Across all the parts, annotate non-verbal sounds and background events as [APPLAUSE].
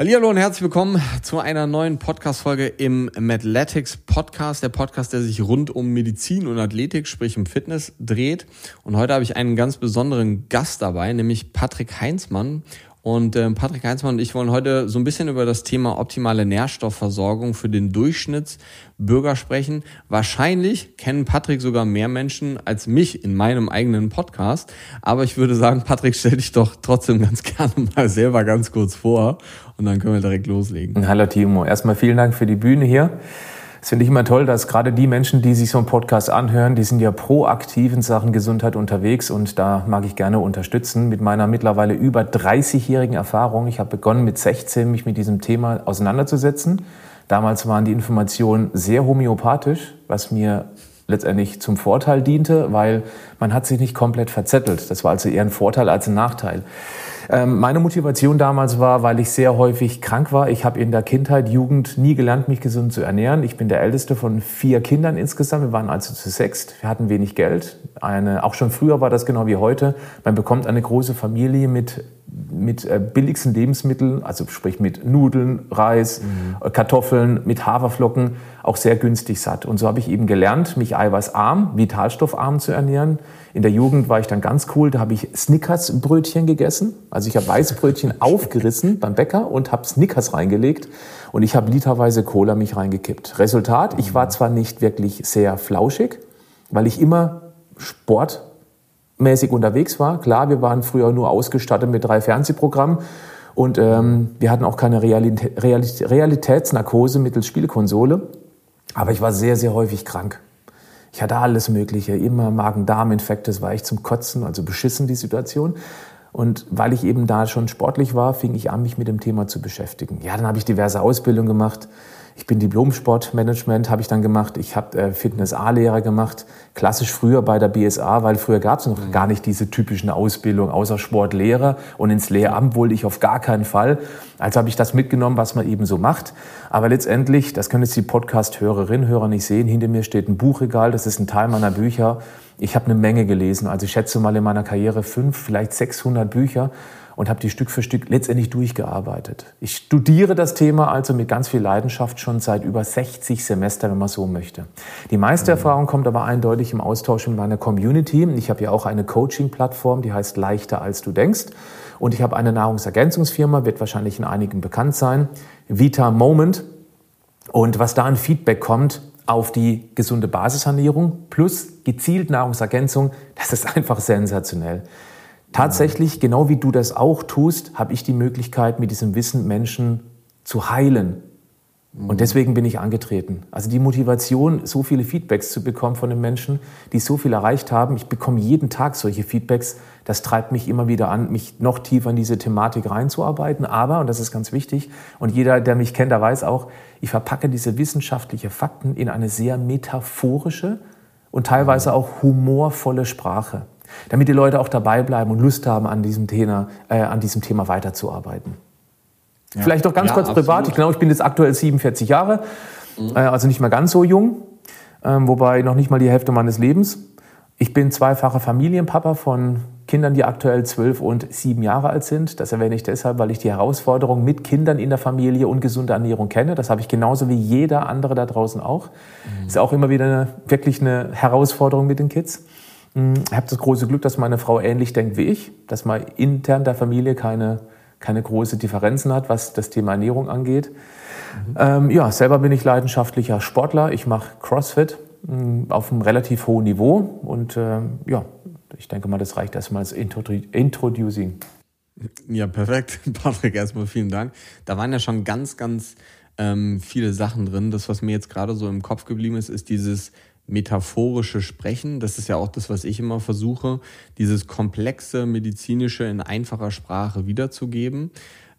Hallo und herzlich willkommen zu einer neuen Podcast-Folge im Mathletics Podcast, der Podcast, der sich rund um Medizin und Athletik, sprich um Fitness dreht. Und heute habe ich einen ganz besonderen Gast dabei, nämlich Patrick Heinzmann. Und äh, Patrick Heinzmann und ich wollen heute so ein bisschen über das Thema optimale Nährstoffversorgung für den Durchschnittsbürger sprechen. Wahrscheinlich kennen Patrick sogar mehr Menschen als mich in meinem eigenen Podcast. Aber ich würde sagen, Patrick, stell dich doch trotzdem ganz [LAUGHS] gerne mal selber ganz kurz vor und dann können wir direkt loslegen. Hallo Timo, erstmal vielen Dank für die Bühne hier. Das finde ich immer toll, dass gerade die Menschen, die sich so einen Podcast anhören, die sind ja proaktiv in Sachen Gesundheit unterwegs und da mag ich gerne unterstützen mit meiner mittlerweile über 30-jährigen Erfahrung. Ich habe begonnen mit 16 mich mit diesem Thema auseinanderzusetzen. Damals waren die Informationen sehr homöopathisch, was mir letztendlich zum Vorteil diente, weil man hat sich nicht komplett verzettelt. Das war also eher ein Vorteil als ein Nachteil. Ähm, meine Motivation damals war, weil ich sehr häufig krank war. Ich habe in der Kindheit, Jugend nie gelernt, mich gesund zu ernähren. Ich bin der älteste von vier Kindern insgesamt. Wir waren also zu sechst. Wir hatten wenig Geld. Eine, auch schon früher war das genau wie heute. Man bekommt eine große Familie mit mit äh, billigsten Lebensmitteln, also sprich mit Nudeln, Reis, mhm. Kartoffeln, mit Haferflocken, auch sehr günstig satt. Und so habe ich eben gelernt, mich eiweißarm, vitalstoffarm zu ernähren. In der Jugend war ich dann ganz cool, da habe ich Snickers-Brötchen gegessen. Also ich habe Weißbrötchen [LAUGHS] aufgerissen beim Bäcker und habe Snickers reingelegt und ich habe literweise Cola mich reingekippt. Resultat, ich war zwar nicht wirklich sehr flauschig, weil ich immer Sport mäßig unterwegs war. Klar, wir waren früher nur ausgestattet mit drei Fernsehprogrammen und ähm, wir hatten auch keine Realität, Realitätsnarkose mittels Spielkonsole. Aber ich war sehr, sehr häufig krank. Ich hatte alles Mögliche, immer Magen-Darm-Infekte, das war echt zum Kotzen, also beschissen die Situation. Und weil ich eben da schon sportlich war, fing ich an, mich mit dem Thema zu beschäftigen. Ja, dann habe ich diverse Ausbildungen gemacht. Ich bin Diplom-Sportmanagement, habe ich dann gemacht. Ich habe äh, Fitness-A-Lehre gemacht. Klassisch früher bei der BSA, weil früher gab es noch mhm. gar nicht diese typischen Ausbildungen, außer Sportlehrer. Und ins Lehramt wollte ich auf gar keinen Fall. Also habe ich das mitgenommen, was man eben so macht. Aber letztendlich, das können jetzt die Podcast-Hörerinnen, Hörer nicht sehen, hinter mir steht ein Buchregal, das ist ein Teil meiner Bücher. Ich habe eine Menge gelesen. Also ich schätze mal in meiner Karriere fünf, vielleicht 600 Bücher und habe die Stück für Stück letztendlich durchgearbeitet. Ich studiere das Thema also mit ganz viel Leidenschaft schon seit über 60 Semestern, wenn man so möchte. Die meiste mhm. Erfahrung kommt aber eindeutig im Austausch mit meiner Community. Ich habe ja auch eine Coaching-Plattform, die heißt Leichter als du denkst. Und ich habe eine Nahrungsergänzungsfirma, wird wahrscheinlich in einigen bekannt sein, Vita Moment. Und was da an Feedback kommt, auf die gesunde Basisernährung plus gezielt Nahrungsergänzung, das ist einfach sensationell. Tatsächlich, genau wie du das auch tust, habe ich die Möglichkeit, mit diesem Wissen Menschen zu heilen. Und deswegen bin ich angetreten. Also die Motivation, so viele Feedbacks zu bekommen von den Menschen, die so viel erreicht haben. Ich bekomme jeden Tag solche Feedbacks. Das treibt mich immer wieder an, mich noch tiefer in diese Thematik reinzuarbeiten. Aber, und das ist ganz wichtig, und jeder, der mich kennt, der weiß auch, ich verpacke diese wissenschaftlichen Fakten in eine sehr metaphorische und teilweise auch humorvolle Sprache damit die Leute auch dabei bleiben und Lust haben, an diesem Thema, äh, an diesem Thema weiterzuarbeiten. Ja. Vielleicht noch ganz ja, kurz absolut. privat. Ich glaube, ich bin jetzt aktuell 47 Jahre, mhm. äh, also nicht mehr ganz so jung, äh, wobei noch nicht mal die Hälfte meines Lebens. Ich bin zweifacher Familienpapa von Kindern, die aktuell zwölf und sieben Jahre alt sind. Das erwähne ich deshalb, weil ich die Herausforderung mit Kindern in der Familie und gesunder Ernährung kenne. Das habe ich genauso wie jeder andere da draußen auch. Mhm. Ist auch immer wieder eine, wirklich eine Herausforderung mit den Kids. Hm, ich habe das große Glück, dass meine Frau ähnlich denkt wie ich, dass man intern der Familie keine, keine große Differenzen hat, was das Thema Ernährung angeht. Mhm. Ähm, ja, selber bin ich leidenschaftlicher Sportler. Ich mache CrossFit mh, hm, auf einem relativ hohen Niveau und äh, ja, ich denke mal, das reicht erstmal als Introducing. Ja, perfekt. [LAUGHS] Patrick, erstmal vielen Dank. Da waren ja schon ganz, ganz ähm, viele Sachen drin. Das, was mir jetzt gerade so im Kopf geblieben ist, ist dieses metaphorische Sprechen. Das ist ja auch das, was ich immer versuche, dieses komplexe medizinische in einfacher Sprache wiederzugeben.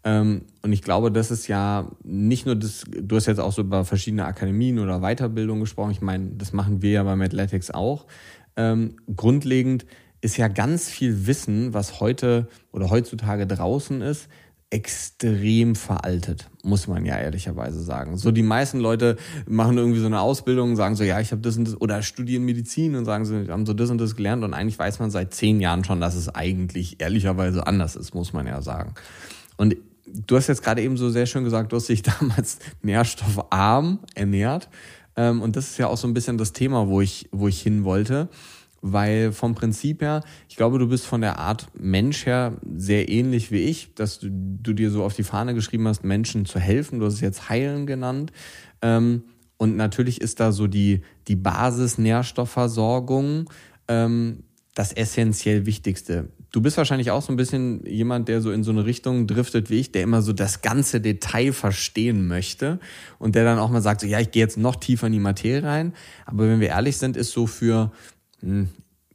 Ähm, und ich glaube, das ist ja nicht nur das, du hast jetzt auch so über verschiedene Akademien oder Weiterbildung gesprochen. Ich meine, das machen wir ja beim Athletics auch. Ähm, grundlegend ist ja ganz viel Wissen, was heute oder heutzutage draußen ist, extrem veraltet, muss man ja ehrlicherweise sagen. So die meisten Leute machen irgendwie so eine Ausbildung, sagen so, ja, ich habe das und das oder studieren Medizin und sagen so, haben so das und das gelernt und eigentlich weiß man seit zehn Jahren schon, dass es eigentlich ehrlicherweise anders ist, muss man ja sagen. Und du hast jetzt gerade eben so sehr schön gesagt, du hast dich [LAUGHS] damals nährstoffarm ernährt. Ähm, und das ist ja auch so ein bisschen das Thema, wo ich, wo ich hin wollte. Weil vom Prinzip her, ich glaube, du bist von der Art Mensch her sehr ähnlich wie ich, dass du, du dir so auf die Fahne geschrieben hast, Menschen zu helfen. Du hast es jetzt heilen genannt. Ähm, und natürlich ist da so die, die Basis-Nährstoffversorgung ähm, das essentiell Wichtigste. Du bist wahrscheinlich auch so ein bisschen jemand, der so in so eine Richtung driftet wie ich, der immer so das ganze Detail verstehen möchte und der dann auch mal sagt, so ja, ich gehe jetzt noch tiefer in die Materie rein. Aber wenn wir ehrlich sind, ist so für hm,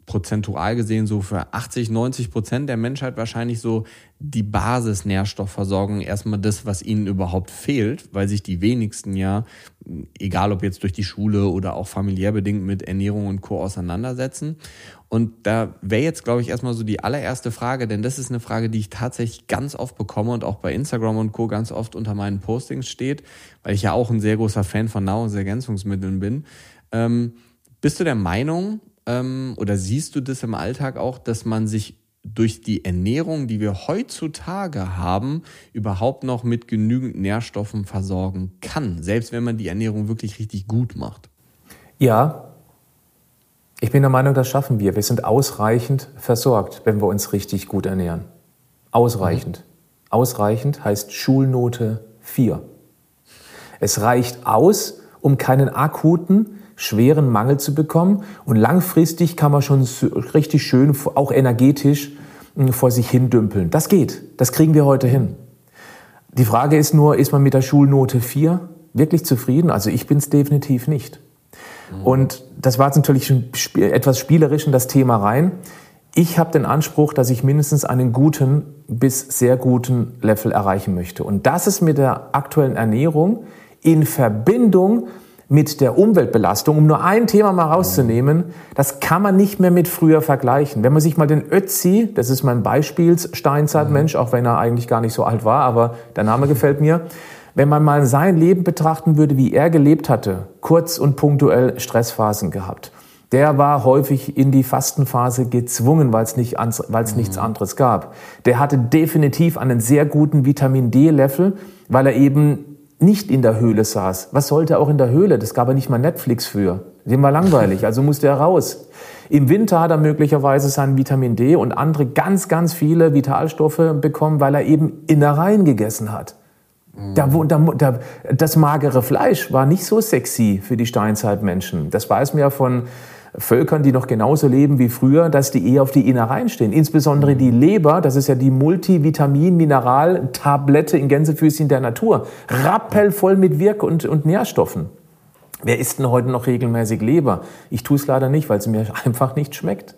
prozentual gesehen so für 80, 90 Prozent der Menschheit wahrscheinlich so die Basisnährstoffversorgung erstmal das, was ihnen überhaupt fehlt, weil sich die wenigsten ja, egal ob jetzt durch die Schule oder auch familiär bedingt mit Ernährung und Co. auseinandersetzen. Und da wäre jetzt, glaube ich, erstmal so die allererste Frage, denn das ist eine Frage, die ich tatsächlich ganz oft bekomme und auch bei Instagram und Co. ganz oft unter meinen Postings steht, weil ich ja auch ein sehr großer Fan von Nahrungsergänzungsmitteln bin. Ähm, bist du der Meinung ähm, oder siehst du das im Alltag auch, dass man sich durch die Ernährung, die wir heutzutage haben, überhaupt noch mit genügend Nährstoffen versorgen kann, selbst wenn man die Ernährung wirklich richtig gut macht? Ja, ich bin der Meinung, das schaffen wir. Wir sind ausreichend versorgt, wenn wir uns richtig gut ernähren. Ausreichend. Mhm. Ausreichend heißt Schulnote 4. Es reicht aus, um keinen akuten, schweren Mangel zu bekommen. Und langfristig kann man schon richtig schön, auch energetisch, hm, vor sich hin dümpeln. Das geht. Das kriegen wir heute hin. Die Frage ist nur, ist man mit der Schulnote 4 wirklich zufrieden? Also ich bin es definitiv nicht. Und das war jetzt natürlich schon etwas spielerisch in das Thema rein. Ich habe den Anspruch, dass ich mindestens einen guten bis sehr guten Level erreichen möchte. Und das ist mit der aktuellen Ernährung in Verbindung mit der Umweltbelastung, um nur ein Thema mal rauszunehmen, das kann man nicht mehr mit früher vergleichen. Wenn man sich mal den Ötzi, das ist mein Beispielssteinzeitmensch, auch wenn er eigentlich gar nicht so alt war, aber der Name gefällt mir, wenn man mal sein Leben betrachten würde, wie er gelebt hatte, kurz und punktuell Stressphasen gehabt, der war häufig in die Fastenphase gezwungen, weil es nicht, mhm. nichts anderes gab. Der hatte definitiv einen sehr guten Vitamin D-Level, weil er eben nicht in der Höhle saß. Was sollte er auch in der Höhle? Das gab er nicht mal Netflix für. Dem war langweilig, also musste er raus. Im Winter hat er möglicherweise sein Vitamin D und andere ganz, ganz viele Vitalstoffe bekommen, weil er eben Innereien gegessen hat. Da, da, da, das magere Fleisch war nicht so sexy für die Steinzeitmenschen. Das weiß man ja von Völkern, die noch genauso leben wie früher, dass die eher auf die Innereien stehen. Insbesondere die Leber, das ist ja die Multivitamin-Mineral-Tablette in Gänsefüßchen der Natur. Rappelvoll mit Wirk- und, und Nährstoffen. Wer isst denn heute noch regelmäßig Leber? Ich tue es leider nicht, weil es mir [LAUGHS] einfach nicht schmeckt.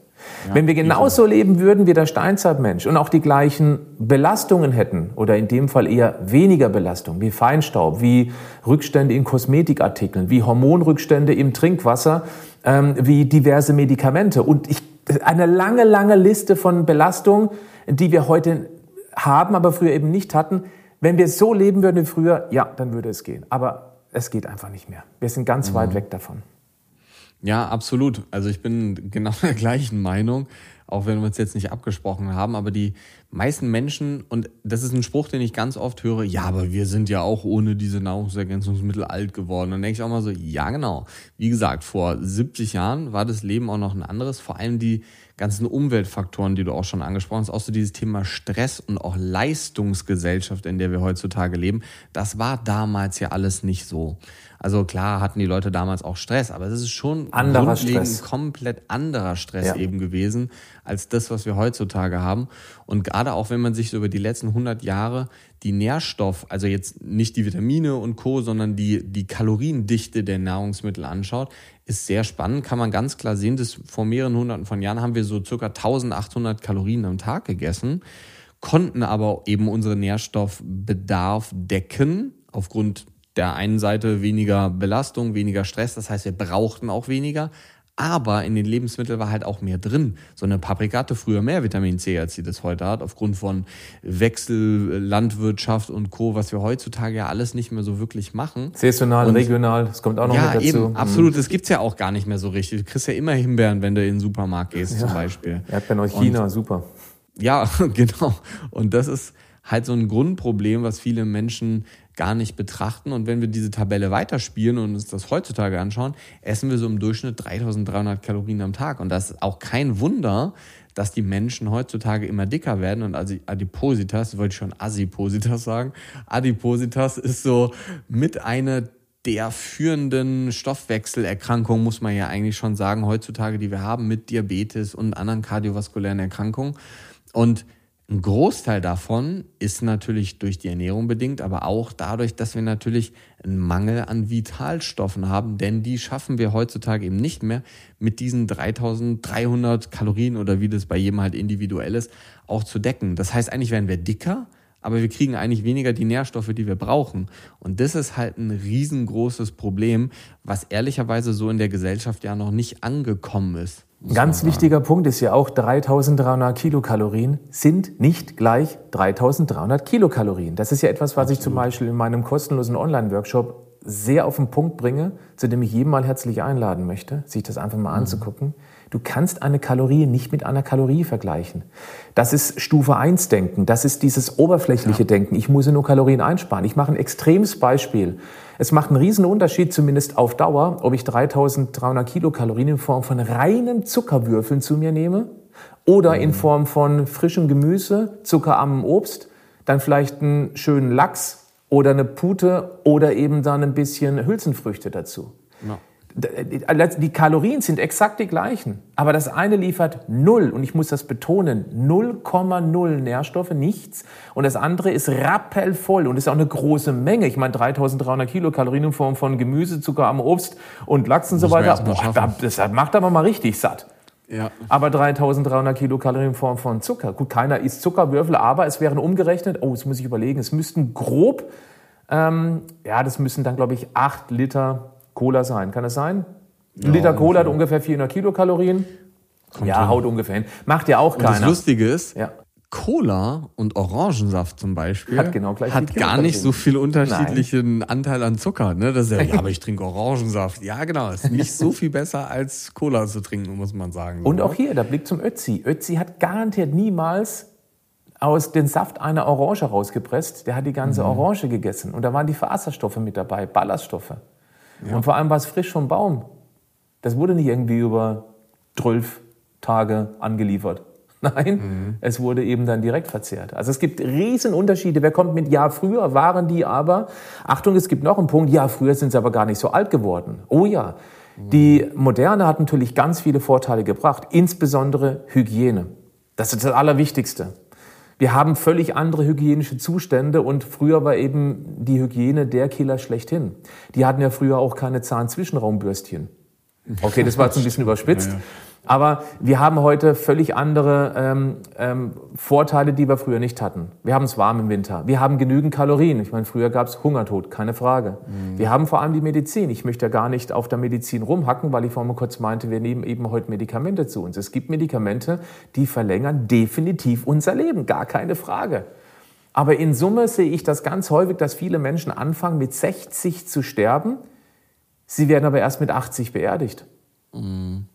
Ja, Wenn wir genauso leben würden wie der Steinzeitmensch und auch die gleichen Belastungen hätten, oder in dem Fall eher weniger Belastung, wie Feinstaub, wie Rückstände in Kosmetikartikeln, wie Hormonrückstände im Trinkwasser, ähm, wie diverse Medikamente und ich, eine lange, lange Liste von Belastungen, die wir heute haben, aber früher eben nicht hatten. Wenn wir so leben würden wie früher, ja, dann würde es gehen. Aber es geht einfach nicht mehr. Wir sind ganz mhm. weit weg davon. Ja, absolut. Also ich bin genau [LAUGHS] der gleichen Meinung, auch wenn wir uns jetzt nicht abgesprochen haben, aber die meisten Menschen, und das ist ein Spruch, den ich ganz oft höre, ja, aber wir sind ja auch ohne diese Nahrungsergänzungsmittel alt geworden. Dann denke ich auch mal so, ja, genau. Wie gesagt, vor 70 Jahren war das Leben auch noch ein anderes. Vor allem die ganzen Umweltfaktoren, die du auch schon angesprochen hast, auch so dieses Thema Stress und auch Leistungsgesellschaft, in der wir heutzutage leben, das war damals ja alles nicht so. Also klar hatten die Leute damals auch Stress, aber es ist schon anderer Stress. komplett anderer Stress ja. eben gewesen als das, was wir heutzutage haben. Und gerade auch wenn man sich so über die letzten 100 Jahre die Nährstoff, also jetzt nicht die Vitamine und Co., sondern die, die Kaloriendichte der Nahrungsmittel anschaut, ist sehr spannend. Kann man ganz klar sehen, dass vor mehreren hunderten von Jahren haben wir so circa 1800 Kalorien am Tag gegessen, konnten aber eben unseren Nährstoffbedarf decken aufgrund der einen Seite weniger Belastung, weniger Stress, das heißt, wir brauchten auch weniger, aber in den Lebensmitteln war halt auch mehr drin. So eine Paprika hatte früher mehr Vitamin C, als sie das heute hat, aufgrund von Wechsel, Landwirtschaft und Co., was wir heutzutage ja alles nicht mehr so wirklich machen. Saisonal, und regional, das kommt auch noch ja, mit dazu. Eben, absolut, das gibt's ja auch gar nicht mehr so richtig. Du kriegst ja immer Himbeeren, wenn du in den Supermarkt gehst, ja. zum Beispiel. Erdbeeren aus China, super. Ja, [LAUGHS] genau. Und das ist halt so ein Grundproblem, was viele Menschen gar nicht betrachten. Und wenn wir diese Tabelle weiterspielen und uns das heutzutage anschauen, essen wir so im Durchschnitt 3300 Kalorien am Tag. Und das ist auch kein Wunder, dass die Menschen heutzutage immer dicker werden und Adipositas, wollte ich schon Asipositas sagen, Adipositas ist so mit einer der führenden Stoffwechselerkrankungen, muss man ja eigentlich schon sagen, heutzutage, die wir haben mit Diabetes und anderen kardiovaskulären Erkrankungen. Und ein Großteil davon ist natürlich durch die Ernährung bedingt, aber auch dadurch, dass wir natürlich einen Mangel an Vitalstoffen haben, denn die schaffen wir heutzutage eben nicht mehr mit diesen 3300 Kalorien oder wie das bei jedem halt individuell ist, auch zu decken. Das heißt, eigentlich werden wir dicker, aber wir kriegen eigentlich weniger die Nährstoffe, die wir brauchen. Und das ist halt ein riesengroßes Problem, was ehrlicherweise so in der Gesellschaft ja noch nicht angekommen ist. Ein ganz wichtiger Punkt ist ja auch, 3300 Kilokalorien sind nicht gleich 3300 Kilokalorien. Das ist ja etwas, was Absolut. ich zum Beispiel in meinem kostenlosen Online-Workshop sehr auf den Punkt bringe, zu dem ich jedem mal herzlich einladen möchte, sich das einfach mal mhm. anzugucken. Du kannst eine Kalorie nicht mit einer Kalorie vergleichen. Das ist Stufe 1 Denken. Das ist dieses oberflächliche ja. Denken. Ich muss nur Kalorien einsparen. Ich mache ein extremes Beispiel. Es macht einen riesen Unterschied, zumindest auf Dauer, ob ich 3300 Kilokalorien in Form von reinen Zuckerwürfeln zu mir nehme oder in mhm. Form von frischem Gemüse, zuckerarmem Obst, dann vielleicht einen schönen Lachs oder eine Pute oder eben dann ein bisschen Hülsenfrüchte dazu. Ja. Die Kalorien sind exakt die gleichen, aber das eine liefert null, und ich muss das betonen, 0,0 Nährstoffe, nichts, und das andere ist rappelvoll und ist auch eine große Menge. Ich meine, 3300 Kilokalorien in Form von Gemüse, Zucker am Obst und Lachs und so weiter. Boah, das macht aber mal richtig satt. Ja. Aber 3300 Kilokalorien in Form von Zucker. Gut, keiner isst Zuckerwürfel, aber es wären umgerechnet, oh, das muss ich überlegen, es müssten grob, ähm, ja, das müssen dann, glaube ich, 8 Liter Cola sein. Kann das sein? Ein Liter Cola hat ungefähr 400 Kilokalorien. Kommt ja, hin. haut ungefähr hin. Macht ja auch und keiner. Das Lustige ist, ja. Cola und Orangensaft zum Beispiel hat, genau gleich hat gar nicht so viel unterschiedlichen Nein. Anteil an Zucker. Ne? Das ist ja, [LAUGHS] ja, aber ich trinke Orangensaft. Ja, genau. Ist nicht so viel besser als Cola zu trinken, muss man sagen. Und auch hier der Blick zum Ötzi. Ötzi hat garantiert niemals aus dem Saft einer Orange rausgepresst. Der hat die ganze mhm. Orange gegessen. Und da waren die Faserstoffe mit dabei, Ballaststoffe. Ja. Und vor allem war es frisch vom Baum. Das wurde nicht irgendwie über zwölf Tage angeliefert. [LAUGHS] Nein, mhm. es wurde eben dann direkt verzehrt. Also es gibt riesen Unterschiede. Wer kommt mit, ja, früher waren die aber, Achtung, es gibt noch einen Punkt, ja, früher sind sie aber gar nicht so alt geworden. Oh ja, mhm. die Moderne hat natürlich ganz viele Vorteile gebracht, insbesondere Hygiene. Das ist das Allerwichtigste. Wir haben völlig andere hygienische Zustände und früher war eben die Hygiene der Killer schlechthin. Die hatten ja früher auch keine Zahnzwischenraumbürstchen. Okay, das war jetzt ein bisschen überspitzt. Ja, ja. Aber wir haben heute völlig andere ähm, ähm, Vorteile, die wir früher nicht hatten. Wir haben es warm im Winter. Wir haben genügend Kalorien. Ich meine, früher gab es Hungertod, keine Frage. Mhm. Wir haben vor allem die Medizin. Ich möchte ja gar nicht auf der Medizin rumhacken, weil ich vorhin mal kurz meinte, wir nehmen eben heute Medikamente zu uns. Es gibt Medikamente, die verlängern definitiv unser Leben, gar keine Frage. Aber in Summe sehe ich das ganz häufig, dass viele Menschen anfangen, mit 60 zu sterben. Sie werden aber erst mit 80 beerdigt. Mhm.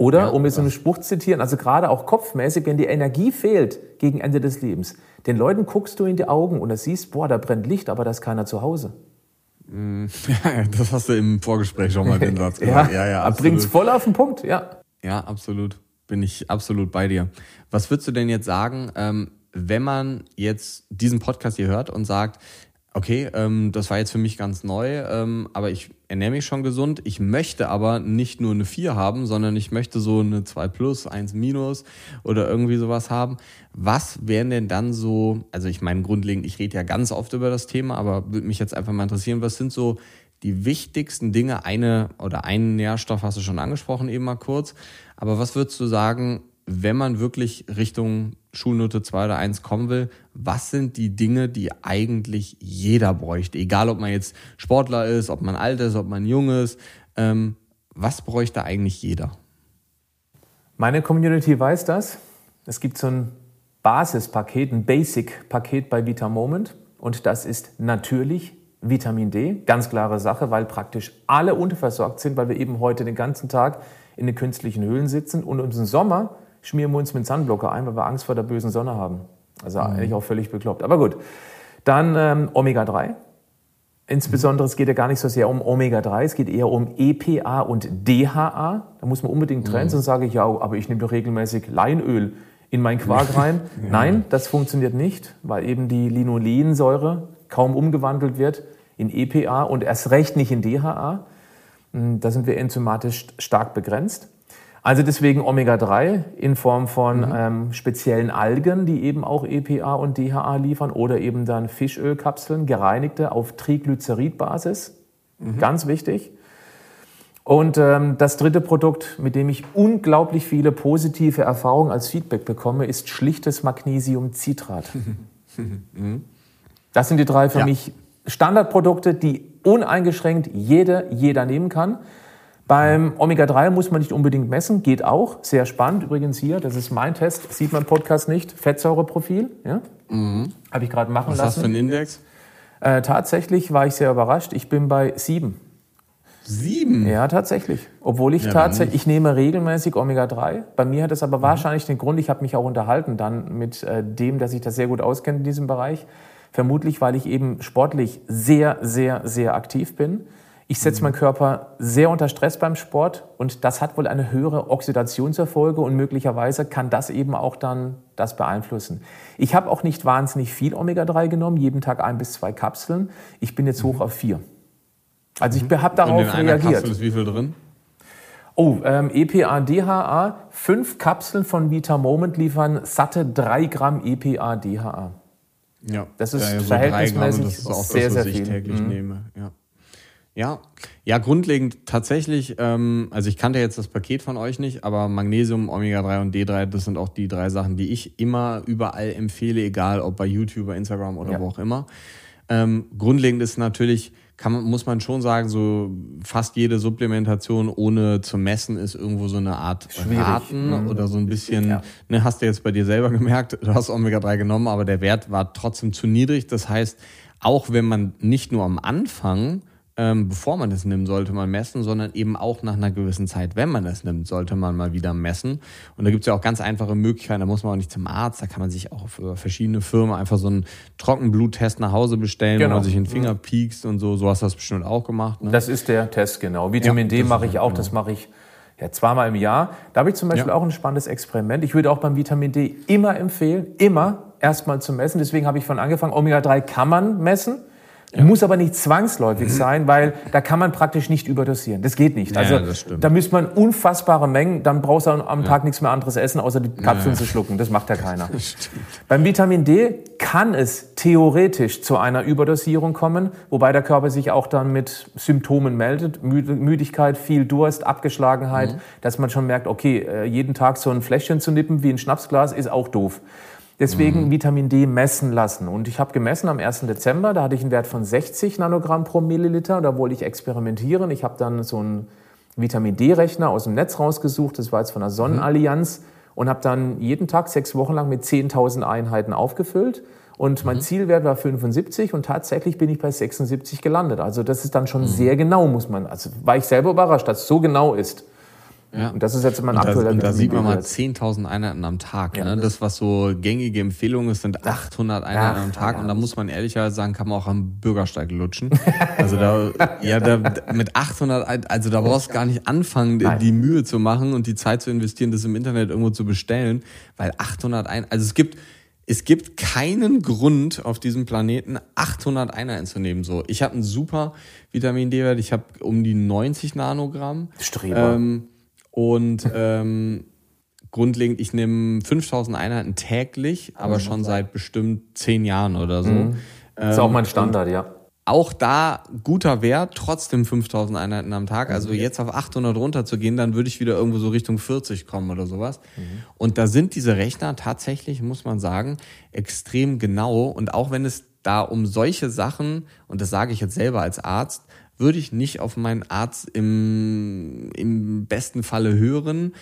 Oder, ja, um jetzt so einen Spruch zu zitieren, also gerade auch kopfmäßig, wenn die Energie fehlt gegen Ende des Lebens, den Leuten guckst du in die Augen und da siehst, boah, da brennt Licht, aber da ist keiner zu Hause. Mm, [LAUGHS] ja, das hast du im Vorgespräch schon mal den Satz [LAUGHS] gesagt. ja, ja, ja bringt's voll auf den Punkt, ja. Ja, absolut. Bin ich absolut bei dir. Was würdest du denn jetzt sagen, ähm, wenn man jetzt diesen Podcast hier hört und sagt, okay, ähm, das war jetzt für mich ganz neu, ähm, aber ich ernähre mich schon gesund. Ich möchte aber nicht nur eine 4 haben, sondern ich möchte so eine 2 plus, 1 minus oder irgendwie sowas haben. Was wären denn dann so, also ich meine grundlegend, ich rede ja ganz oft über das Thema, aber würde mich jetzt einfach mal interessieren, was sind so die wichtigsten Dinge, eine oder einen Nährstoff hast du schon angesprochen eben mal kurz, aber was würdest du sagen, wenn man wirklich Richtung Schulnote 2 oder 1 kommen will, was sind die Dinge, die eigentlich jeder bräuchte? Egal, ob man jetzt Sportler ist, ob man alt ist, ob man jung ist. Ähm, was bräuchte eigentlich jeder? Meine Community weiß das. Es gibt so ein Basispaket, ein Basic-Paket bei Vita Moment. Und das ist natürlich Vitamin D. Ganz klare Sache, weil praktisch alle unterversorgt sind, weil wir eben heute den ganzen Tag in den künstlichen Höhlen sitzen und im Sommer schmieren wir uns mit Sunblocker ein, weil wir Angst vor der bösen Sonne haben. Also mhm. eigentlich auch völlig bekloppt. Aber gut. Dann ähm, Omega-3. Insbesondere, es geht ja gar nicht so sehr um Omega-3, es geht eher um EPA und DHA. Da muss man unbedingt trennen, mhm. sonst sage ich, ja, aber ich nehme doch regelmäßig Leinöl in meinen Quark [LAUGHS] rein. ja. Nein, das funktioniert nicht, weil eben die Linolensäure kaum umgewandelt wird in EPA und erst recht nicht in DHA. Hm, da sind wir enzymatisch stark begrenzt. Also deswegen Omega-3 in Form von mhm. ähm, speziellen Algen, die eben auch EPA und DHA liefern oder eben dann Fischölkapseln, gereinigte auf Triglyceridbasis. Mhm. Ganz wichtig. Und ähm, das dritte Produkt, mit dem ich unglaublich viele positive Erfahrungen als Feedback bekomme, ist schlichtes Magnesiumcitrat. [LAUGHS] Mhm. Das sind die drei für ja. mich Standardprodukte, die uneingeschränkt jeder, jeder nehmen kann. Beim Omega-3 muss man nicht unbedingt messen, geht auch. Sehr spannend. Übrigens hier, das ist mein Test, sieht man Podcast nicht. Fettsäureprofil. Ja? Mhm. Habe ich gerade machen Was lassen. Was hast du für einen Index? Äh, tatsächlich war ich sehr überrascht. Ich bin bei sieben. Sieben? Ja, tatsächlich. Obwohl ich ja, tatsächlich, ich nehme regelmäßig Omega-3. Bei mir hat es aber mhm. wahrscheinlich den Grund, ich habe mich auch unterhalten dann mit äh, dem, der sich das sehr gut auskennt in diesem Bereich. Vermutlich, weil ich eben sportlich sehr, sehr, sehr aktiv bin ich setze meinen Körper sehr unter Stress beim Sport und das hat wohl eine höhere Oxidationserfolge und möglicherweise kann das eben auch dann das beeinflussen. Ich habe auch nicht wahnsinnig viel Omega-3 genommen, jeden Tag ein bis zwei Kapseln. Ich bin jetzt hoch mhm. auf vier. Also ich mhm. habe darauf und in einer reagiert. Kapsel ist wie viel drin? Oh, ähm, EPA, DHA, fünf Kapseln von Vita Moment liefern satte drei Gramm EPA, DHA. Ja, das ist ja, ja, so verhältnismäßig das ist auch sehr, das, was sehr ich viel. täglich mhm. nehme. Ja. Ja, ja, grundlegend tatsächlich, ähm, also ich kannte jetzt das Paket von euch nicht, aber Magnesium, Omega-3 und D3, das sind auch die drei Sachen, die ich immer überall empfehle, egal ob bei YouTube, bei Instagram oder ja. wo auch immer. Ähm, grundlegend ist natürlich, kann man, muss man schon sagen, so fast jede Supplementation ohne zu messen ist irgendwo so eine Art Schwierig. Raten mhm. oder so ein bisschen, ja. ne, hast du jetzt bei dir selber [LAUGHS] gemerkt, du hast Omega-3 genommen, aber der Wert war trotzdem zu niedrig. Das heißt, auch wenn man nicht nur am Anfang ähm, bevor man es nimmt, sollte man messen, sondern eben auch nach einer gewissen Zeit, wenn man es nimmt, sollte man mal wieder messen. Und da gibt es ja auch ganz einfache Möglichkeiten, da muss man auch nicht zum Arzt, da kann man sich auch für verschiedene Firmen einfach so einen Trockenbluttest nach Hause bestellen, genau. wo man sich den Finger piekst und so. So hast du das bestimmt auch gemacht. Ne? Das ist der Test, genau. Vitamin ja, D mache ich auch, genau. das mache ich ja, zweimal im Jahr. Da habe ich zum Beispiel ja. auch ein spannendes Experiment. Ich würde auch beim Vitamin D immer empfehlen, immer erstmal zu messen. Deswegen habe ich von angefangen, Omega-3 kann man messen. Ja. Muss aber nicht zwangsläufig mhm. sein, weil da kann man praktisch nicht überdosieren. Das geht nicht. Also ja, da müsste man unfassbare Mengen, dann brauchst du am Tag nichts mehr anderes essen, außer die Kapseln zu schlucken. Das macht ja keiner. [LAUGHS] Beim Vitamin D kann es theoretisch zu einer Überdosierung kommen, wobei der Körper sich auch dann mit Symptomen meldet. Müdigkeit, viel Durst, Abgeschlagenheit, mhm. dass man schon merkt, okay, äh, jeden Tag so ein Fläschchen zu nippen wie ein Schnapsglas ist auch doof. Deswegen mhm. Vitamin D messen lassen. Und ich habe gemessen am 1. Dezember, da hatte ich einen Wert von 60 Nanogramm pro Milliliter. Da wollte ich experimentieren. Ich habe dann so einen Vitamin D-Rechner aus dem Netz rausgesucht. Das war jetzt von der Sonnenallianz. Mhm. Und habe dann jeden Tag sechs Wochen lang mit 10.000 Einheiten aufgefüllt. Und mein mhm. Zielwert war 75 und tatsächlich bin ich bei 76 gelandet. Also das ist dann schon mhm. sehr genau, muss man. Also war ich selber überrascht, dass es so genau ist. Ja. Und das ist jetzt immer ein und aktueller Und da sieht man mal 10.000 Einheiten am Tag. Ja, ne? Das, was so gängige Empfehlungen ist, sind 800 Einheiten Ach, am Tag. Ja, und da muss man ehrlicherweise sagen, kann man auch am Bürgersteig lutschen. [LAUGHS] Also da, ja, da, mit 800, also da brauchst du gar nicht anfangen, Nein. die Mühe zu machen und die Zeit zu investieren, das im Internet irgendwo zu bestellen, weil 800 Einheiten, also es gibt, es gibt keinen Grund auf diesem Planeten 800 Einheiten zu nehmen. So, ich habe einen super Vitamin D-Wert, ich habe um die 90 Nanogramm. Streber. Ähm, und ähm, grundlegend, ich nehme 5000 Einheiten täglich, aber mhm. schon seit bestimmt zehn Jahren oder so. Mhm. Das ist auch mein ähm, Standard, ja. Auch da guter Wert, trotzdem 5000 Einheiten am Tag. Also jetzt auf 800 runterzugehen, dann würde ich wieder irgendwo so Richtung 40 kommen oder sowas. Mhm. Und da sind diese Rechner tatsächlich, muss man sagen, extrem genau. Und auch wenn es da um solche Sachen, und das sage ich jetzt selber als Arzt, würde ich nicht auf meinen Arzt im, im besten Falle hören.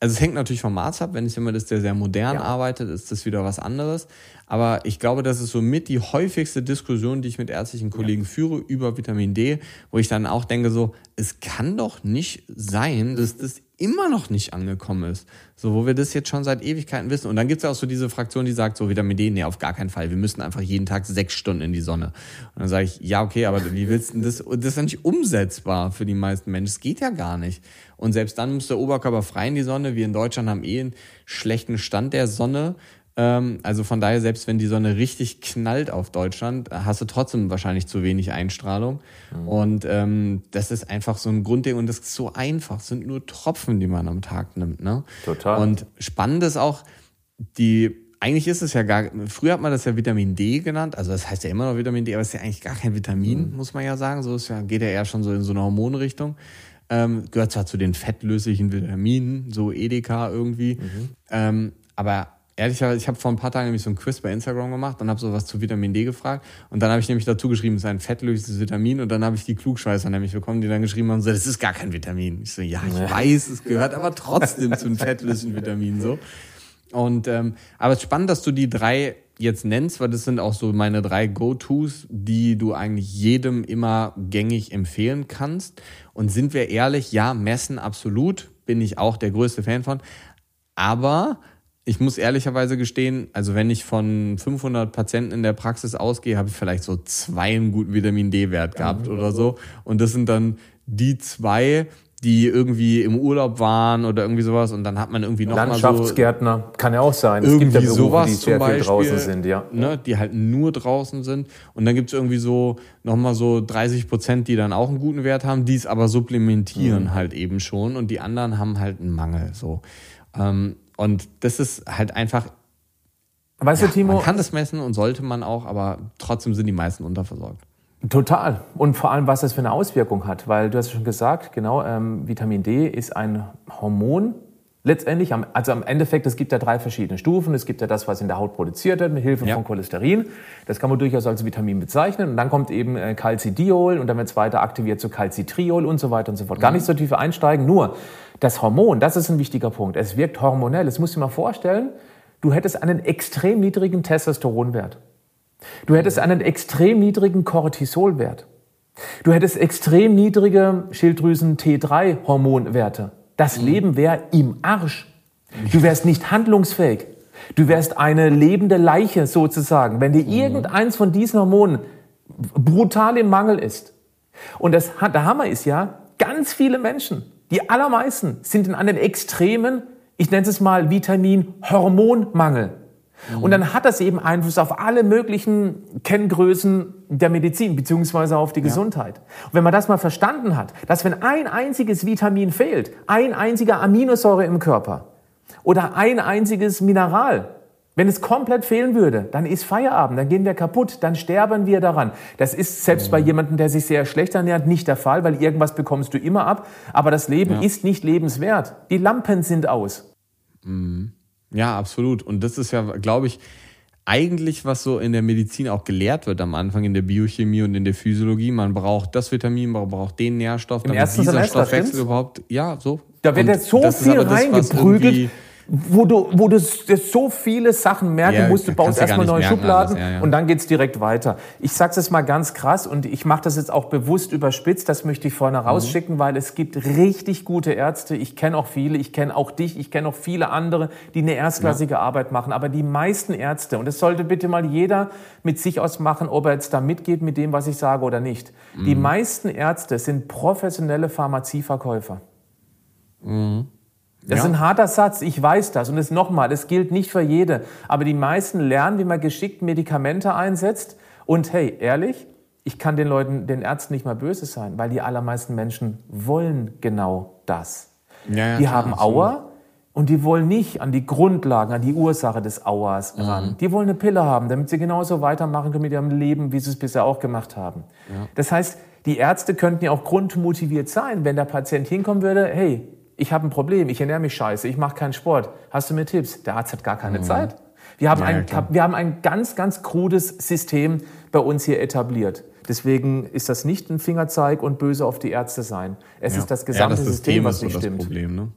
Also es hängt natürlich vom Arzt ab. Wenn es jemand ist, der sehr modern ja. arbeitet, ist das wieder was anderes. Aber ich glaube, das ist somit die häufigste Diskussion, die ich mit ärztlichen Kollegen ja. führe über Vitamin D, wo ich dann auch denke so, es kann doch nicht sein, dass das immer noch nicht angekommen ist. So, wo wir das jetzt schon seit Ewigkeiten wissen. Und dann gibt es ja auch so diese Fraktion, die sagt, so Vitamin D, nee, auf gar keinen Fall. Wir müssen einfach jeden Tag sechs Stunden in die Sonne. Und dann sage ich, ja, okay, aber wie willst du das? Das ist ja nicht umsetzbar für die meisten Menschen. Das geht ja gar nicht. Und selbst dann muss der Oberkörper frei in die Sonne. Wir in Deutschland haben eh einen schlechten Stand der Sonne. Ähm, also von daher, selbst wenn die Sonne richtig knallt auf Deutschland, hast du trotzdem wahrscheinlich zu wenig Einstrahlung. Mhm. Und ähm, das ist einfach so ein Grundding und das ist so einfach. Es sind nur Tropfen, die man am Tag nimmt. Ne? Total. Und spannend ist auch, die eigentlich ist es ja gar, früher hat man das ja Vitamin D genannt, also das heißt ja immer noch Vitamin D, aber es ist ja eigentlich gar kein Vitamin, mhm. muss man ja sagen. So ist ja, geht ja eher schon so in so eine Hormonrichtung. Ähm, gehört zwar zu den fettlöslichen Vitaminen, so Edeka irgendwie, mhm. ähm, aber Ehrlicherweise, ich habe vor ein paar Tagen nämlich so ein Quiz bei Instagram gemacht und habe so was zu Vitamin D gefragt. Und dann habe ich nämlich dazu geschrieben, es ist ein fettlösliches Vitamin. Und dann habe ich die Klugscheißer nämlich bekommen, die dann geschrieben haben, so, das ist gar kein Vitamin. Ich so, ja, ich weiß, es gehört aber trotzdem zu einem fettlöslichen Vitamin. So. Und ähm, aber es ist spannend, dass du die drei jetzt nennst, weil das sind auch so meine drei Go-Tos, die du eigentlich jedem immer gängig empfehlen kannst. Und sind wir ehrlich, ja, messen absolut, bin ich auch der größte Fan von. Aber ich muss ehrlicherweise gestehen, also wenn ich von 500 Patienten in der Praxis ausgehe, habe ich vielleicht so zwei einen guten Vitamin D-Wert gehabt ja, oder so. Und das sind dann die zwei, die irgendwie im Urlaub waren oder irgendwie sowas und dann hat man irgendwie noch Landschaftsgärtner mal so kann ja auch sein. Es gibt ja Berufe, sowas die sehr Beispiel, viel draußen sind, ja. Ne, die halt nur draußen sind und dann gibt es irgendwie so nochmal so 30 Prozent, die dann auch einen guten Wert haben, die es aber supplementieren mhm. halt eben schon und die anderen haben halt einen Mangel so. Ähm, und das ist halt einfach. Weißt ja, du, Timo? Man kann das messen und sollte man auch, aber trotzdem sind die meisten unterversorgt. Total. Und vor allem, was das für eine Auswirkung hat. Weil du hast schon gesagt, genau, ähm, Vitamin D ist ein Hormon, Letztendlich, also am Endeffekt, es gibt ja drei verschiedene Stufen. Es gibt ja das, was in der Haut produziert wird mit Hilfe ja. von Cholesterin. Das kann man durchaus als Vitamin bezeichnen. Und dann kommt eben äh, Calcidiol und dann wird es weiter aktiviert zu Calcitriol und so weiter und so fort. Gar nicht so tief einsteigen. Nur das Hormon, das ist ein wichtiger Punkt. Es wirkt hormonell. Es muss dir mal vorstellen, du hättest einen extrem niedrigen Testosteronwert. Du hättest einen extrem niedrigen Cortisolwert. Du hättest extrem niedrige Schilddrüsen T3-Hormonwerte. Das mhm. Leben wäre im Arsch. Du wärst nicht handlungsfähig. Du wärst eine lebende Leiche sozusagen, wenn dir mhm. irgendeins von diesen Hormonen brutal im Mangel ist. Und das, der Hammer ist ja, ganz viele Menschen, die allermeisten, sind in einem extremen, ich nenne es mal Vitamin-Hormonmangel. Und dann hat das eben Einfluss auf alle möglichen Kenngrößen der Medizin beziehungsweise auf die Gesundheit. Und wenn man das mal verstanden hat, dass wenn ein einziges Vitamin fehlt, ein einziger Aminosäure im Körper oder ein einziges Mineral, wenn es komplett fehlen würde, dann ist Feierabend, dann gehen wir kaputt, dann sterben wir daran. Das ist selbst bei jemandem, der sich sehr schlecht ernährt, nicht der Fall, weil irgendwas bekommst du immer ab. Aber das Leben ja. ist nicht lebenswert. Die Lampen sind aus. Mhm. Ja, absolut. Und das ist ja, glaube ich, eigentlich, was so in der Medizin auch gelehrt wird am Anfang, in der Biochemie und in der Physiologie. Man braucht das Vitamin, man braucht den Nährstoff, damit dieser Semester, Stoffwechsel überhaupt, ja, so. Da wird jetzt so viel reingeprügelt wo du, wo du so viele Sachen merken ja, musst, du baust erstmal neue Schubladen ja, ja. und dann geht's direkt weiter. Ich sag's jetzt mal ganz krass und ich mache das jetzt auch bewusst überspitzt, das möchte ich vorne mhm. rausschicken, weil es gibt richtig gute Ärzte, ich kenne auch viele, ich kenne auch dich, ich kenne auch viele andere, die eine erstklassige Arbeit machen, aber die meisten Ärzte, und das sollte bitte mal jeder mit sich ausmachen, ob er jetzt da mitgeht mit dem, was ich sage oder nicht. Mhm. Die meisten Ärzte sind professionelle Pharmazieverkäufer. Mhm. Das ja. ist ein harter Satz, ich weiß das. Und es nochmal, das gilt nicht für jede. Aber die meisten lernen, wie man geschickt Medikamente einsetzt. Und hey, ehrlich, ich kann den Leuten, den Ärzten nicht mal böse sein, weil die allermeisten Menschen wollen genau das. Ja, ja, die klar, haben Auer und die wollen nicht an die Grundlagen, an die Ursache des Auers mhm. ran. Die wollen eine Pille haben, damit sie genauso weitermachen können mit ihrem Leben, wie sie es bisher auch gemacht haben. Das heißt, die Ärzte könnten ja auch grundmotiviert sein, wenn der Patient hinkommen würde, hey, ich habe ein Problem, ich ernähre mich scheiße, ich mache keinen Sport. Hast du mir Tipps? Der Arzt hat gar keine mhm. Zeit. Wir haben, ja, ein, wir haben ein ganz, ganz krudes System bei uns hier etabliert. Deswegen ist das nicht ein Fingerzeig und böse auf die Ärzte sein. Es ja. ist das gesamte ja, das System, System, was nicht so stimmt. Problem, ne?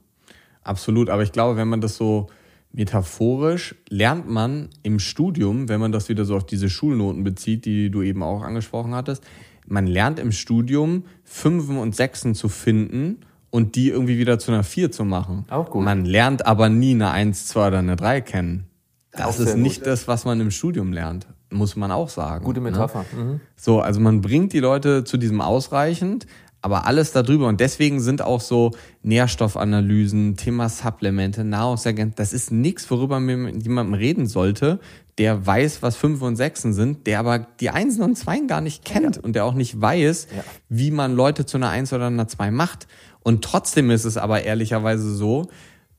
Absolut, aber ich glaube, wenn man das so metaphorisch lernt man im Studium, wenn man das wieder so auf diese Schulnoten bezieht, die du eben auch angesprochen hattest, man lernt im Studium Fünfen und Sechsen zu finden und die irgendwie wieder zu einer 4 zu machen. Auch gut. Man lernt aber nie eine 1, 2 oder eine 3 kennen. Das Auch ist nicht gut. das, was man im Studium lernt, muss man auch sagen. Gute ne? Metapher. Mhm. So, also man bringt die Leute zu diesem ausreichend, aber alles darüber. Und deswegen sind auch so Nährstoffanalysen, Thema Supplemente, Nahrungsergänzungen, das ist nichts, worüber man mit jemandem reden sollte, der weiß, was Fünf und Sechsen sind, der aber die Einsen und Zweien gar nicht kennt und der auch nicht weiß, Ja. wie man Leute zu einer Eins oder einer Zwei macht. Und trotzdem ist es aber ehrlicherweise so,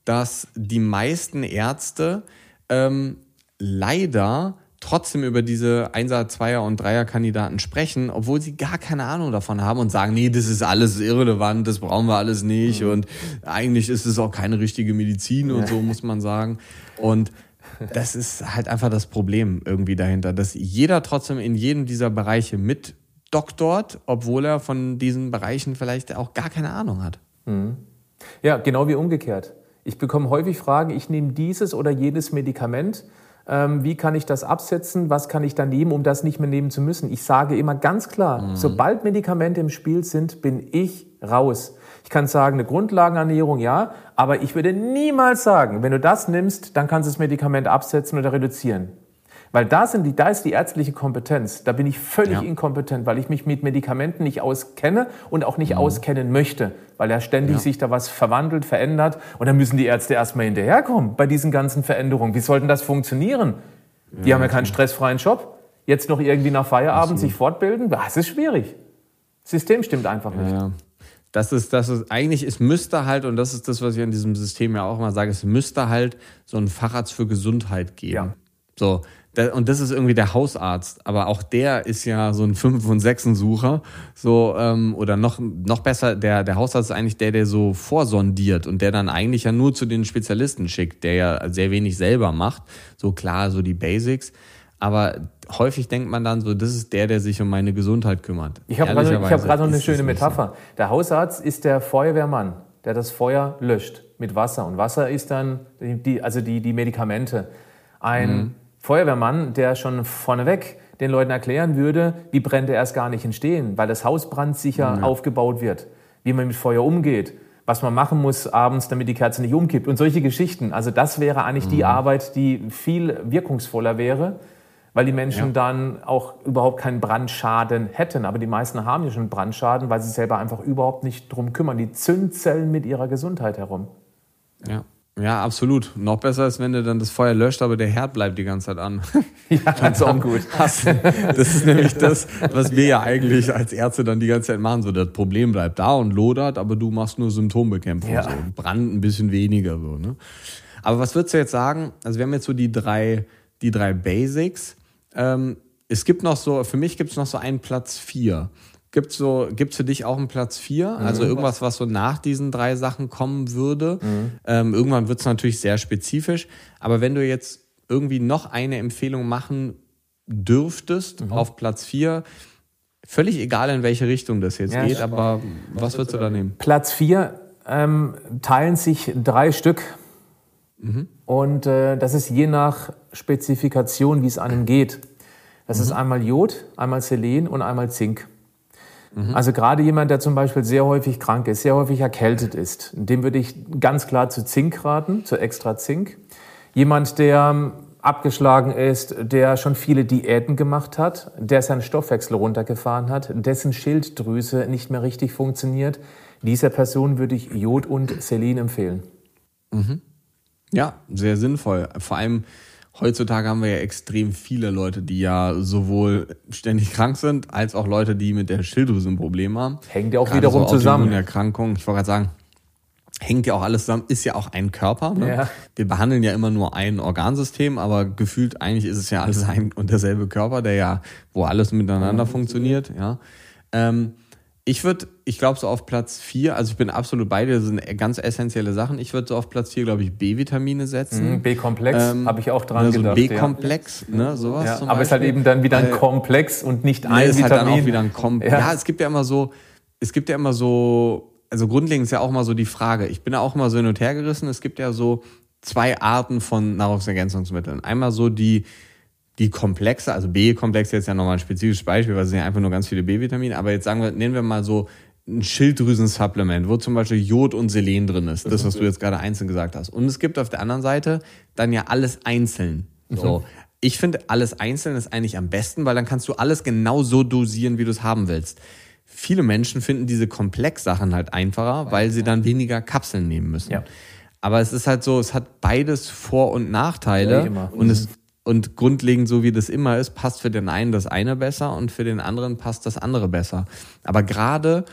dass die meisten Ärzte ähm, leider trotzdem über diese Einser, Zweier und Dreier-Kandidaten sprechen, obwohl sie gar keine Ahnung davon haben und sagen, nee, das ist alles irrelevant, das brauchen wir alles nicht und eigentlich ist es auch keine richtige Medizin und so muss man sagen. Und das ist halt einfach das Problem irgendwie dahinter, dass jeder trotzdem in jedem dieser Bereiche mit doktort, obwohl er von diesen Bereichen vielleicht auch gar keine Ahnung hat. Ja, genau wie umgekehrt. Ich bekomme häufig Fragen, ich nehme dieses oder jenes Medikament. Ähm, wie kann ich das absetzen? Was kann ich dann nehmen, um das nicht mehr nehmen zu müssen? Ich sage immer ganz klar, sobald Medikamente im Spiel sind, bin ich raus. Ich kann sagen, eine Grundlagenernährung ja, aber ich würde niemals sagen, wenn du das nimmst, dann kannst du das Medikament absetzen oder reduzieren. Weil da, sind die, da ist die ärztliche Kompetenz. Da bin ich völlig Ja. inkompetent, weil ich mich mit Medikamenten nicht auskenne und auch nicht auskennen möchte, weil ja ständig Ja. sich da was verwandelt, verändert. Und dann müssen die Ärzte erstmal hinterherkommen bei diesen ganzen Veränderungen. Wie sollten das funktionieren? Die haben ja keinen stressfreien Job. Jetzt noch irgendwie nach Feierabend sich fortbilden? Das ist schwierig. Das System stimmt einfach nicht. Ja. Das ist, das ist, eigentlich, es müsste halt, und das ist das, was ich an diesem System ja auch immer sage, es müsste halt so einen Facharzt für Gesundheit geben. Ja. So. Und das ist irgendwie der Hausarzt, aber auch der ist ja so ein Fünf- und Sechsen-Sucher. So, ähm, oder noch, noch besser, der, der Hausarzt ist eigentlich der, der so vorsondiert und der dann eigentlich ja nur zu den Spezialisten schickt, der ja sehr wenig selber macht. So klar, so die Basics. Aber häufig denkt man dann so, das ist der, der sich um meine Gesundheit kümmert. Ich habe gerade ich hab noch eine schöne nicht so. Metapher. Der Hausarzt ist der Feuerwehrmann, der das Feuer löscht mit Wasser. Und Wasser ist dann die, also die, die Medikamente. Ein Mhm. Feuerwehrmann, der schon vorneweg den Leuten erklären würde, wie Brände erst gar nicht entstehen, weil das Haus brandsicher aufgebaut wird, wie man mit Feuer umgeht, was man machen muss abends, damit die Kerze nicht umkippt und solche Geschichten. Also das wäre eigentlich die Arbeit, die viel wirkungsvoller wäre, weil die Menschen Ja. dann auch überhaupt keinen Brandschaden hätten. Aber die meisten haben ja schon Brandschaden, weil sie selber einfach überhaupt nicht drum kümmern. Die Zündzellen mit ihrer Gesundheit herum. Ja. Ja, absolut. Noch besser ist, wenn du dann das Feuer löscht, aber der Herd bleibt die ganze Zeit an. [LAUGHS] Ja, das ist auch gut. Hast- Das ist nämlich das, was wir ja eigentlich als Ärzte dann die ganze Zeit machen. So, das Problem bleibt da und lodert, aber du machst nur Symptombekämpfung. Ja. So. Brand ein bisschen weniger. So, ne? Aber was würdest du jetzt sagen? Also wir haben jetzt so die drei, die drei Basics. Ähm, es gibt noch so, für mich gibt es noch so einen Platz vier. Gibt's so, gibt's für dich auch einen Platz vier? Also irgendwas, was so nach diesen drei Sachen kommen würde. Ähm, irgendwann wird's natürlich sehr spezifisch. Aber wenn du jetzt irgendwie noch eine Empfehlung machen dürftest auf Platz vier, völlig egal in welche Richtung das jetzt Ja, geht, aber was würdest du da nehmen? Platz vier ähm, teilen sich drei Stück. Und äh, das ist je nach Spezifikation, wie es einem geht. Das ist einmal Jod, einmal Selen und einmal Zink. Also gerade jemand, der zum Beispiel sehr häufig krank ist, sehr häufig erkältet ist, dem würde ich ganz klar zu Zink raten, zu extra Zink. Jemand, der abgeschlagen ist, der schon viele Diäten gemacht hat, der seinen Stoffwechsel runtergefahren hat, dessen Schilddrüse nicht mehr richtig funktioniert, dieser Person würde ich Jod und Selen empfehlen. Ja, sehr sinnvoll. Vor allem heutzutage haben wir ja extrem viele Leute, die ja sowohl ständig krank sind, als auch Leute, die mit der Schilddrüse ein Problem haben. Hängt ja auch Gerade wiederum so zusammen. Erkrankung, ich wollte gerade sagen, hängt ja auch alles zusammen, ist ja auch ein Körper. Ne? Ja. Wir behandeln ja immer nur ein Organsystem, aber gefühlt eigentlich ist es ja alles ein und derselbe Körper, der ja, wo alles miteinander funktioniert. Ja. Ähm, ich würde, ich glaube so auf Platz vier, also ich bin absolut bei dir, das sind ganz essentielle Sachen. Ich würde so auf Platz vier, glaube ich, B-Vitamine setzen. Mhm, B-Komplex, Ähm, habe ich auch dran ne, so gedacht. B-Komplex, ne, sowas. Ja. zum Aber es ist halt eben dann wieder ein Weil- Komplex und nicht ein ist halt Vitamin. dann auch wieder ein Kom Ja. ja. es gibt ja immer so, es gibt ja immer so, also grundlegend ist ja auch mal so die Frage, ich bin ja auch immer so hin und her gerissen, es gibt ja so zwei Arten von Nahrungsergänzungsmitteln. Einmal so die, die komplexe, also B-Komplex jetzt ja nochmal ein spezifisches Beispiel, weil es sind ja einfach nur ganz viele B-Vitamine, aber jetzt sagen wir, nennen wir mal so ein Schilddrüsensupplement, wo zum Beispiel Jod und Selen drin ist, das, was du jetzt gerade einzeln gesagt hast. Und es gibt auf der anderen Seite dann ja alles einzeln. So. Ich finde, alles einzeln ist eigentlich am besten, weil dann kannst du alles genau so dosieren, wie du es haben willst. Viele Menschen finden diese Komplex-Sachen halt einfacher, weil sie dann weniger Kapseln nehmen müssen. Ja. Aber es ist halt so, es hat beides Vor- und Nachteile. Immer. Und es und grundlegend, so wie das immer ist, passt für den einen das eine besser und für den anderen passt das andere besser. Aber gerade,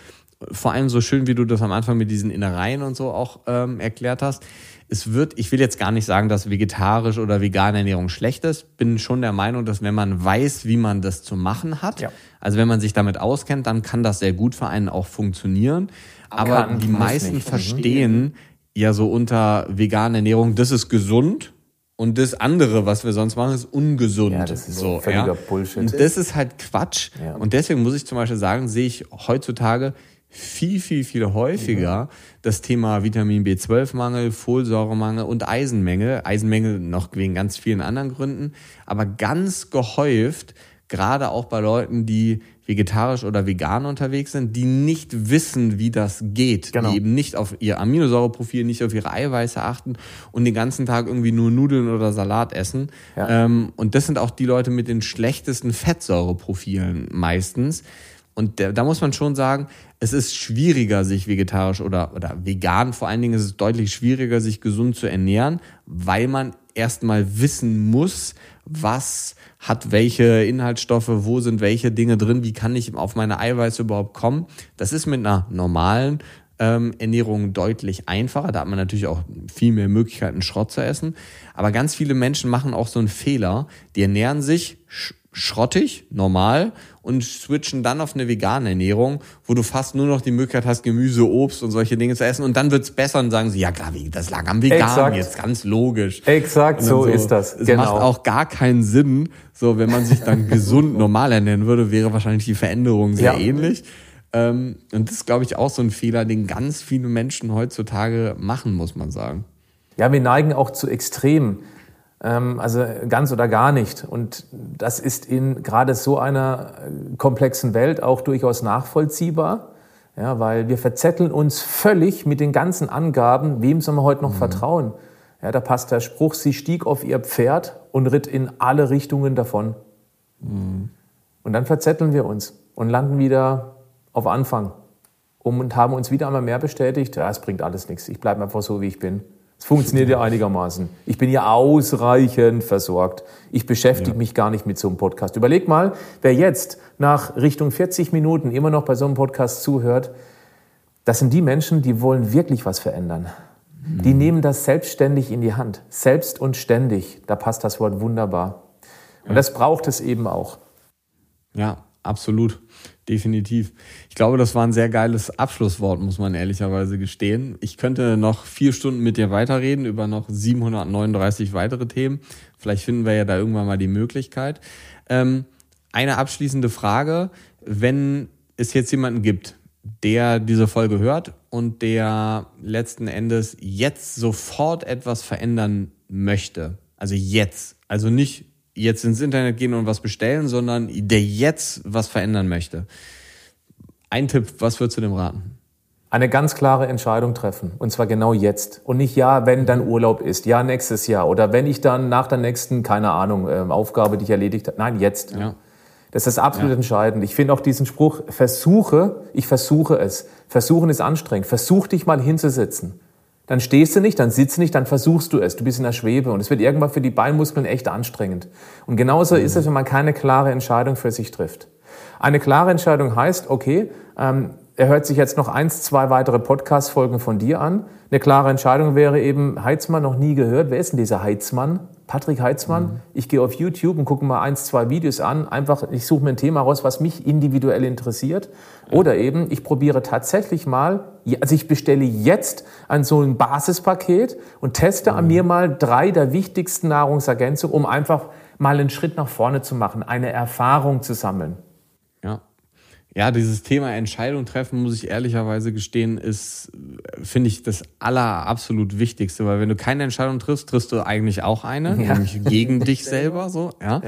vor allem so schön, wie du das am Anfang mit diesen Innereien und so auch ähm, erklärt hast, es wird, ich will jetzt gar nicht sagen, dass vegetarisch oder vegane Ernährung schlecht ist. Bin schon der Meinung, dass wenn man weiß, wie man das zu machen hat, Ja. also wenn man sich damit auskennt, dann kann das sehr gut für einen auch funktionieren. Aber Kann, die meisten verstehen ja so unter veganer Ernährung, das ist gesund und das andere, was wir sonst machen, ist ungesund. Ja, das ist so völliger ja. Bullshit. Und das ist halt Quatsch. Ja. Und deswegen muss ich zum Beispiel sagen, sehe ich heutzutage viel, viel, viel häufiger das Thema Vitamin B12-Mangel, Folsäuremangel und Eisenmängel. Eisenmängel noch wegen ganz vielen anderen Gründen, aber ganz gehäuft, gerade auch bei Leuten, die vegetarisch oder vegan unterwegs sind, die nicht wissen, wie das geht, Genau. die eben nicht auf ihr Aminosäureprofil, nicht auf ihre Eiweiße achten und den ganzen Tag irgendwie nur Nudeln oder Salat essen. Ja. Ähm, und das sind auch die Leute mit den schlechtesten Fettsäureprofilen meistens. Und da, da muss man schon sagen, es ist schwieriger, sich vegetarisch oder, oder vegan, vor allen Dingen ist es deutlich schwieriger, sich gesund zu ernähren, weil man erstmal wissen muss, was hat welche Inhaltsstoffe, wo sind welche Dinge drin, wie kann ich auf meine Eiweiße überhaupt kommen. Das ist mit einer normalen ähm, Ernährung deutlich einfacher. Da hat man natürlich auch viel mehr Möglichkeiten, Schrott zu essen. Aber ganz viele Menschen machen auch so einen Fehler. Die ernähren sich schrottig, normal und switchen dann auf eine vegane Ernährung, wo du fast nur noch die Möglichkeit hast, Gemüse, Obst und solche Dinge zu essen. Und dann wird's besser und sagen sie, ja klar, das lag am Vegan, Exakt. jetzt ganz logisch. Exakt, dann so ist das. Es Genau. macht auch gar keinen Sinn. So, wenn man sich dann [LAUGHS] gesund normal ernähren würde, wäre wahrscheinlich die Veränderung sehr Ja. ähnlich. Ähm, und das ist, glaube ich, auch so ein Fehler, den ganz viele Menschen heutzutage machen, muss man sagen. Ja, wir neigen auch zu Extremen. Ähm, also ganz oder gar nicht. Und das ist in gerade so einer äh, komplexen Welt auch durchaus nachvollziehbar. Ja, weil wir verzetteln uns völlig mit den ganzen Angaben, wem soll man heute noch vertrauen? Ja, da passt der Spruch, sie stieg auf ihr Pferd und ritt in alle Richtungen davon. Und dann verzetteln wir uns und landen wieder auf Anfang um und haben uns wieder einmal mehr bestätigt, ja, es bringt alles nichts. Ich bleibe einfach so, wie ich bin. Es funktioniert ja einigermaßen. Ich bin ja ausreichend versorgt. Ich beschäftige mich gar nicht mit so einem Podcast. Überleg mal, wer jetzt nach Richtung 40 Minuten immer noch bei so einem Podcast zuhört, das sind die Menschen, die wollen wirklich was verändern. Die nehmen das selbstständig in die Hand. Selbst und ständig. Da passt das Wort wunderbar. Und das braucht es eben auch. Ja, absolut. Definitiv. Ich glaube, das war ein sehr geiles Abschlusswort, muss man ehrlicherweise gestehen. Ich könnte noch vier Stunden mit dir weiterreden über noch 739 weitere Themen. Vielleicht finden wir ja da irgendwann mal die Möglichkeit. Ähm, eine abschließende Frage. Wenn es jetzt jemanden gibt, der diese Folge hört und der letzten Endes jetzt sofort etwas verändern möchte, also jetzt, also nicht jetzt ins Internet gehen und was bestellen, sondern der jetzt was verändern möchte. Ein Tipp, was würdest du dem raten? Eine ganz klare Entscheidung treffen. Und zwar genau jetzt. Und nicht ja, wenn dann Urlaub ist, ja, nächstes Jahr. Oder wenn ich dann nach der nächsten, keine Ahnung, ähm, Aufgabe, die ich erledigt habe. Nein, jetzt. Ja. Das ist absolut entscheidend. Ich finde auch diesen Spruch, versuche, ich versuche es. Versuchen ist anstrengend. Versuch dich mal hinzusetzen. Dann stehst du nicht, dann sitzt du nicht, dann versuchst du es. Du bist in der Schwebe und es wird irgendwann für die Beinmuskeln echt anstrengend. Und genauso ist es, wenn man keine klare Entscheidung für sich trifft. Eine klare Entscheidung heißt, okay, ähm, er hört sich jetzt noch eins, zwei weitere Podcast-Folgen von dir an. Eine klare Entscheidung wäre eben, Heitzmann noch nie gehört. Wer ist denn dieser Heitzmann? Patrick Heitzmann. Ich gehe auf YouTube und gucke mal eins, zwei Videos an. Einfach, ich suche mir ein Thema raus, was mich individuell interessiert. Oder eben, ich probiere tatsächlich mal, also ich bestelle jetzt an so ein Basispaket und teste an mir mal drei der wichtigsten Nahrungsergänzungen, um einfach mal einen Schritt nach vorne zu machen, eine Erfahrung zu sammeln. Ja. Ja, dieses Thema Entscheidung treffen, muss ich ehrlicherweise gestehen, ist, finde ich, das aller absolut Wichtigste, weil wenn du keine Entscheidung triffst, triffst du eigentlich auch eine, nämlich gegen [LAUGHS] dich selber, so, ja.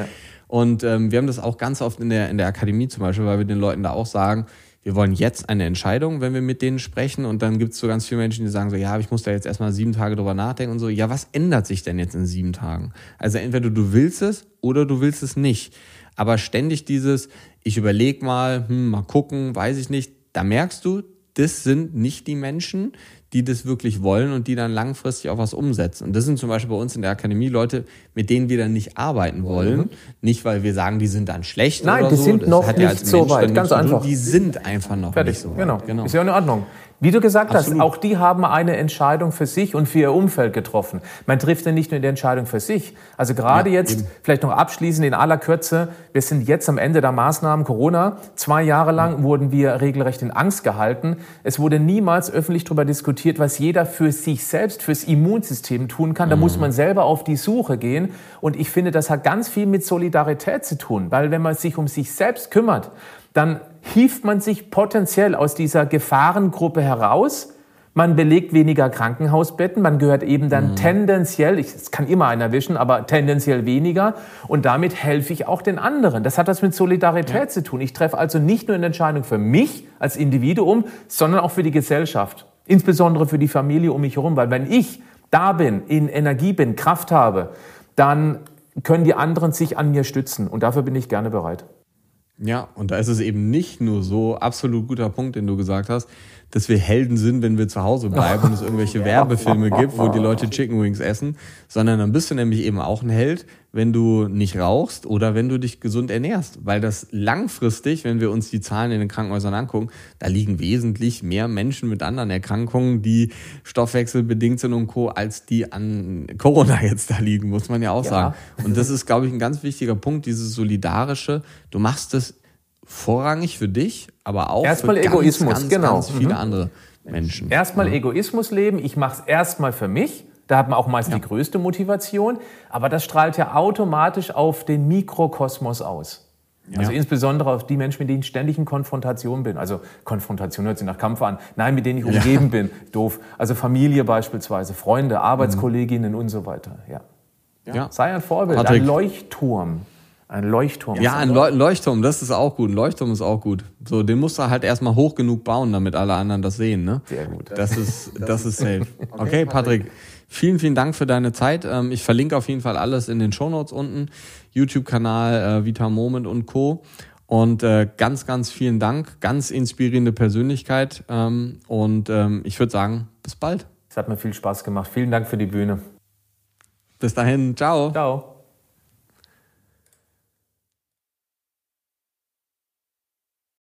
Und ähm, wir haben das auch ganz oft in der, in der Akademie zum Beispiel, weil wir den Leuten da auch sagen, wir wollen jetzt eine Entscheidung, wenn wir mit denen sprechen. Und dann gibt es so ganz viele Menschen, die sagen so, ja, ich muss da jetzt erstmal sieben Tage drüber nachdenken und so. Ja, was ändert sich denn jetzt in sieben Tagen? Also entweder du willst es oder du willst es nicht. Aber ständig dieses, ich überleg mal, hm, mal gucken, weiß ich nicht, da merkst du, das sind nicht die Menschen, die das wirklich wollen und die dann langfristig auch was umsetzen. Und das sind zum Beispiel bei uns in der Akademie Leute, mit denen wir dann nicht arbeiten wollen. Mhm. Nicht, weil wir sagen, die sind dann schlecht Nein, oder die so. sind das noch nicht ja so weit. Ganz einfach. Die sind einfach noch Fertig. nicht so weit. Genau. genau. Ist ja in Ordnung. Wie du gesagt Absolut. hast, auch die haben eine Entscheidung für sich und für ihr Umfeld getroffen. Man trifft ja nicht nur die Entscheidung für sich. Also gerade ja, jetzt, eben. vielleicht noch abschließend in aller Kürze, wir sind jetzt am Ende der Maßnahmen Corona. Zwei Jahre lang wurden wir regelrecht in Angst gehalten. Es wurde niemals öffentlich darüber diskutiert, was jeder für sich selbst, fürs Immunsystem tun kann. Da mhm. muss man selber auf die Suche gehen. Und ich finde, das hat ganz viel mit Solidarität zu tun, weil wenn man sich um sich selbst kümmert, dann hieft man sich potenziell aus dieser Gefahrengruppe heraus. Man belegt weniger Krankenhausbetten, man gehört eben dann mhm. tendenziell, es kann immer einer wischen, aber tendenziell weniger. Und damit helfe ich auch den anderen. Das hat was mit Solidarität ja. zu tun. Ich treffe also nicht nur eine Entscheidung für mich als Individuum, sondern auch für die Gesellschaft. Insbesondere für die Familie um mich herum. Weil wenn ich da bin, in Energie bin, Kraft habe, dann können die anderen sich an mir stützen. Und dafür bin ich gerne bereit. Ja, und da ist es eben nicht nur so, absolut guter Punkt, den du gesagt hast, dass wir Helden sind, wenn wir zu Hause bleiben und es irgendwelche [LAUGHS] Werbefilme gibt, wo die Leute Chicken Wings essen, sondern dann bist du nämlich eben auch ein Held, wenn du nicht rauchst oder wenn du dich gesund ernährst. Weil das langfristig, wenn wir uns die Zahlen in den Krankenhäusern angucken, da liegen wesentlich mehr Menschen mit anderen Erkrankungen, die stoffwechselbedingt sind und Co., als die an Corona jetzt da liegen, muss man ja auch ja. sagen. Und das ist, glaube ich, ein ganz wichtiger Punkt, dieses Solidarische. Du machst es vorrangig für dich, aber auch erstmal für Egoismus, ganz, genau. ganz viele mhm. andere Menschen. Erstmal ja. Egoismus leben, ich mache es erstmal für mich. Da hat man auch meist ja. die größte Motivation, aber das strahlt ja automatisch auf den Mikrokosmos aus. Ja. Also insbesondere auf die Menschen, mit denen ich ständig in Konfrontation bin. Also Konfrontation hört sich nach Kampf an. Nein, mit denen ich umgeben bin. Doof. Also Familie beispielsweise, Freunde, Arbeitskolleginnen mhm. und so weiter. Ja. ja. Sei ein Vorbild, Patrick. ein Leuchtturm. Ein Leuchtturm. Ja, ein Leuchtturm, das ist auch gut. Ein Leuchtturm ist auch gut. So, den musst du halt erstmal hoch genug bauen, damit alle anderen das sehen, ne? Sehr gut. Das ist, das ist safe. [LAUGHS] Okay, Patrick. Vielen, vielen Dank für deine Zeit. Ähm, ich verlinke auf jeden Fall alles in den Shownotes unten. YouTube-Kanal, äh, Vita Moment und Co. Und äh, ganz, ganz vielen Dank. Ganz inspirierende Persönlichkeit. Ähm, und ähm, ich würde sagen, bis bald. Es hat mir viel Spaß gemacht. Vielen Dank für die Bühne. Bis dahin. Ciao. Ciao.